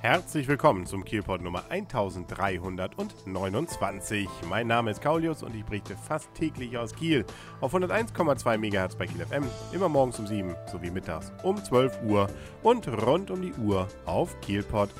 Herzlich willkommen zum Kielpot Nummer 1329. Mein Name ist Kaulius und ich berichte fast täglich aus Kiel auf 101,2 MHz bei Kiel FM, immer morgens um 7 sowie mittags um 12 Uhr und rund um die Uhr auf kielpot.de.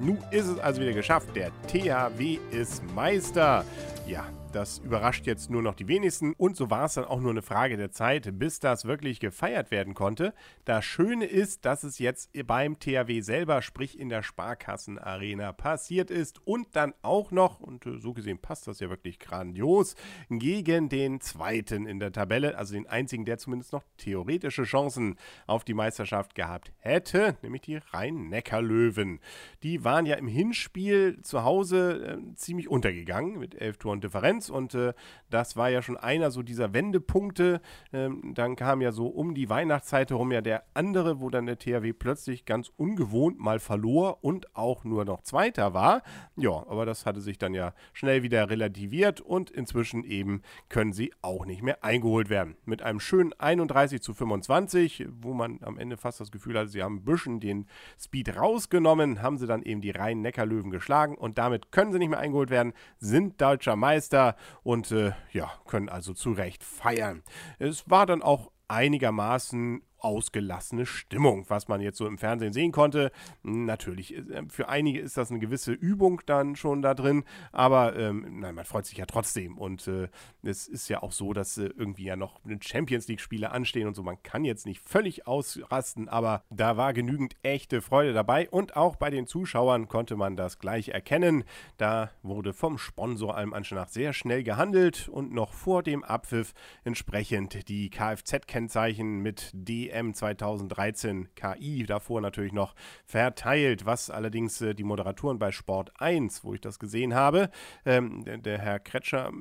Nun ist es also wieder geschafft, der THW ist Meister. Ja, das überrascht jetzt nur noch die wenigsten und so war es dann auch nur eine Frage der Zeit, bis das wirklich gefeiert werden konnte. Das Schöne ist, dass es jetzt beim THW selber, sprich in der Sparkassenarena, passiert ist und dann auch noch, und äh, so gesehen passt das ja wirklich grandios, gegen den zweiten in der Tabelle, also den einzigen, der zumindest noch theoretische Chancen auf die Meisterschaft gehabt hätte, nämlich die Rhein-Neckar-Löwen. Die waren ja im Hinspiel zu Hause äh, ziemlich untergegangen mit elf Toren Differenz. Konkurrenz und äh, das war ja schon einer so dieser Wendepunkte. Ähm, dann kam ja so um die Weihnachtszeit herum ja der andere, wo dann der THW plötzlich ganz ungewohnt mal verlor und auch nur noch Zweiter war. Ja, aber das hatte sich dann ja schnell wieder relativiert und inzwischen eben können sie auch nicht mehr eingeholt werden. Mit einem schönen 31 zu 25, wo man am Ende fast das Gefühl hatte, sie haben ein bisschen den Speed rausgenommen, haben sie dann eben die Rhein-Neckar-Löwen geschlagen und damit können sie nicht mehr eingeholt werden, sind deutscher Meister und äh, ja, können also zu Recht feiern. Es war dann auch einigermaßen ausgelassene Stimmung, was man jetzt so im Fernsehen sehen konnte. Natürlich, äh, für einige ist das eine gewisse Übung dann schon da drin, aber ähm, nein, man freut sich ja trotzdem. Und äh, es ist ja auch so, dass äh, irgendwie ja noch Champions League-Spiele anstehen und so. Man kann jetzt nicht völlig ausrasten, aber da war genügend echte Freude dabei und auch bei den Zuschauern konnte man das gleich erkennen. Da wurde vom Sponsor allem Anschein nach sehr schnell gehandelt und noch vor dem Abpfiff entsprechend die Kfz-Kennzeichen mit D EM 2013 KI davor natürlich noch verteilt, was allerdings äh, die Moderatoren bei Sport 1, wo ich das gesehen habe, ähm, der, der, Herr Kretscher,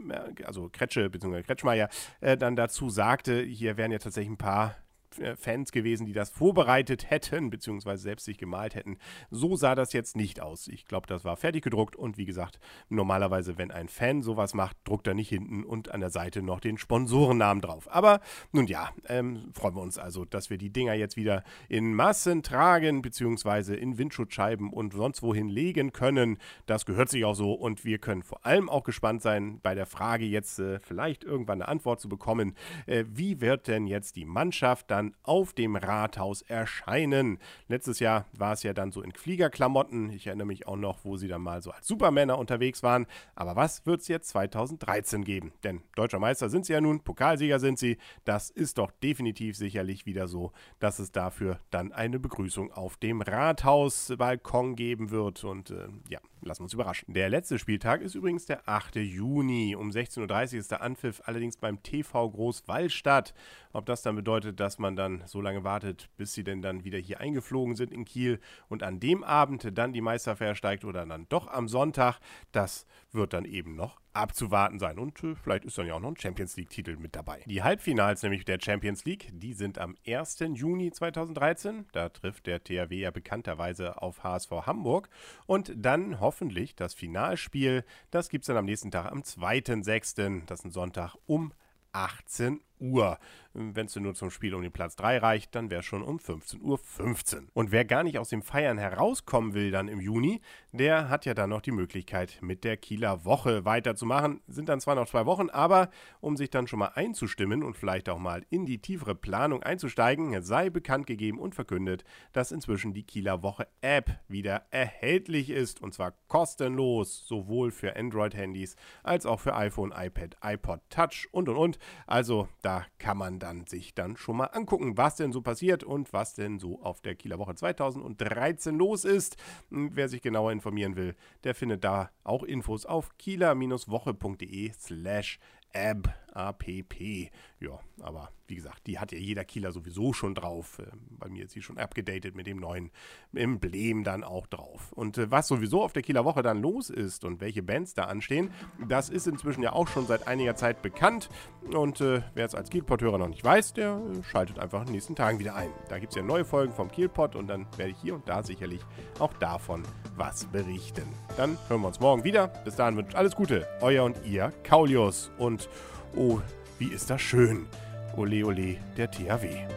also Kretsche bzw. Kretschmeier, äh, dann dazu sagte, hier werden ja tatsächlich ein paar Fans gewesen, die das vorbereitet hätten, beziehungsweise selbst sich gemalt hätten. So sah das jetzt nicht aus. Ich glaube, das war fertig gedruckt und wie gesagt, normalerweise, wenn ein Fan sowas macht, druckt er nicht hinten und an der Seite noch den Sponsorennamen drauf. Aber nun ja, ähm, freuen wir uns also, dass wir die Dinger jetzt wieder in Massen tragen, beziehungsweise in Windschutzscheiben und sonst wohin legen können. Das gehört sich auch so und wir können vor allem auch gespannt sein, bei der Frage jetzt äh, vielleicht irgendwann eine Antwort zu bekommen. Äh, wie wird denn jetzt die Mannschaft dann dann auf dem Rathaus erscheinen. Letztes Jahr war es ja dann so in Fliegerklamotten. Ich erinnere mich auch noch, wo sie dann mal so als Supermänner unterwegs waren. Aber was wird es jetzt 2013 geben? Denn deutscher Meister sind sie ja nun, Pokalsieger sind sie. Das ist doch definitiv sicherlich wieder so, dass es dafür dann eine Begrüßung auf dem Rathausbalkon geben wird. Und äh, ja, lassen wir uns überraschen. Der letzte Spieltag ist übrigens der 8. Juni. Um 16.30 Uhr ist der Anpfiff allerdings beim TV Großwallstadt. Ob das dann bedeutet, dass man dann so lange wartet, bis sie denn dann wieder hier eingeflogen sind in Kiel und an dem Abend dann die Meisterfeier steigt oder dann doch am Sonntag, das wird dann eben noch abzuwarten sein. Und äh, vielleicht ist dann ja auch noch ein Champions League-Titel mit dabei. Die Halbfinals nämlich der Champions League, die sind am 1. Juni 2013. Da trifft der THW ja bekannterweise auf HSV Hamburg. Und dann hoffentlich das Finalspiel. Das gibt es dann am nächsten Tag am 2.6. Das ist ein Sonntag um 18 Uhr. Wenn es nur zum Spiel um den Platz 3 reicht, dann wäre es schon um 15.15 Uhr. 15. Und wer gar nicht aus dem Feiern herauskommen will dann im Juni, der hat ja dann noch die Möglichkeit, mit der Kieler Woche weiterzumachen. Sind dann zwar noch zwei Wochen, aber um sich dann schon mal einzustimmen und vielleicht auch mal in die tiefere Planung einzusteigen, sei bekannt gegeben und verkündet, dass inzwischen die Kieler Woche App wieder erhältlich ist. Und zwar kostenlos, sowohl für Android-Handys als auch für iPhone, iPad, iPod Touch und und und. Also da kann man dann sich dann schon mal angucken, was denn so passiert und was denn so auf der Kieler Woche 2013 los ist. Wer sich genauer informieren will, der findet da auch Infos auf kieler-woche.de slash app, app. Ja, aber wie gesagt, die hat ja jeder Kieler sowieso schon drauf. Ähm, bei mir ist sie schon abgedatet mit dem neuen Emblem dann auch drauf. Und äh, was sowieso auf der Kieler Woche dann los ist und welche Bands da anstehen, das ist inzwischen ja auch schon seit einiger Zeit bekannt. Und äh, wer es als Kielpot-Hörer noch nicht weiß, der äh, schaltet einfach in den nächsten Tagen wieder ein. Da gibt es ja neue Folgen vom Kielpot und dann werde ich hier und da sicherlich auch davon was berichten. Dann hören wir uns morgen wieder. Bis dahin wünsche alles Gute. Euer und ihr, Kaulius. Und oh, wie ist das schön. Ole Ole, der THW.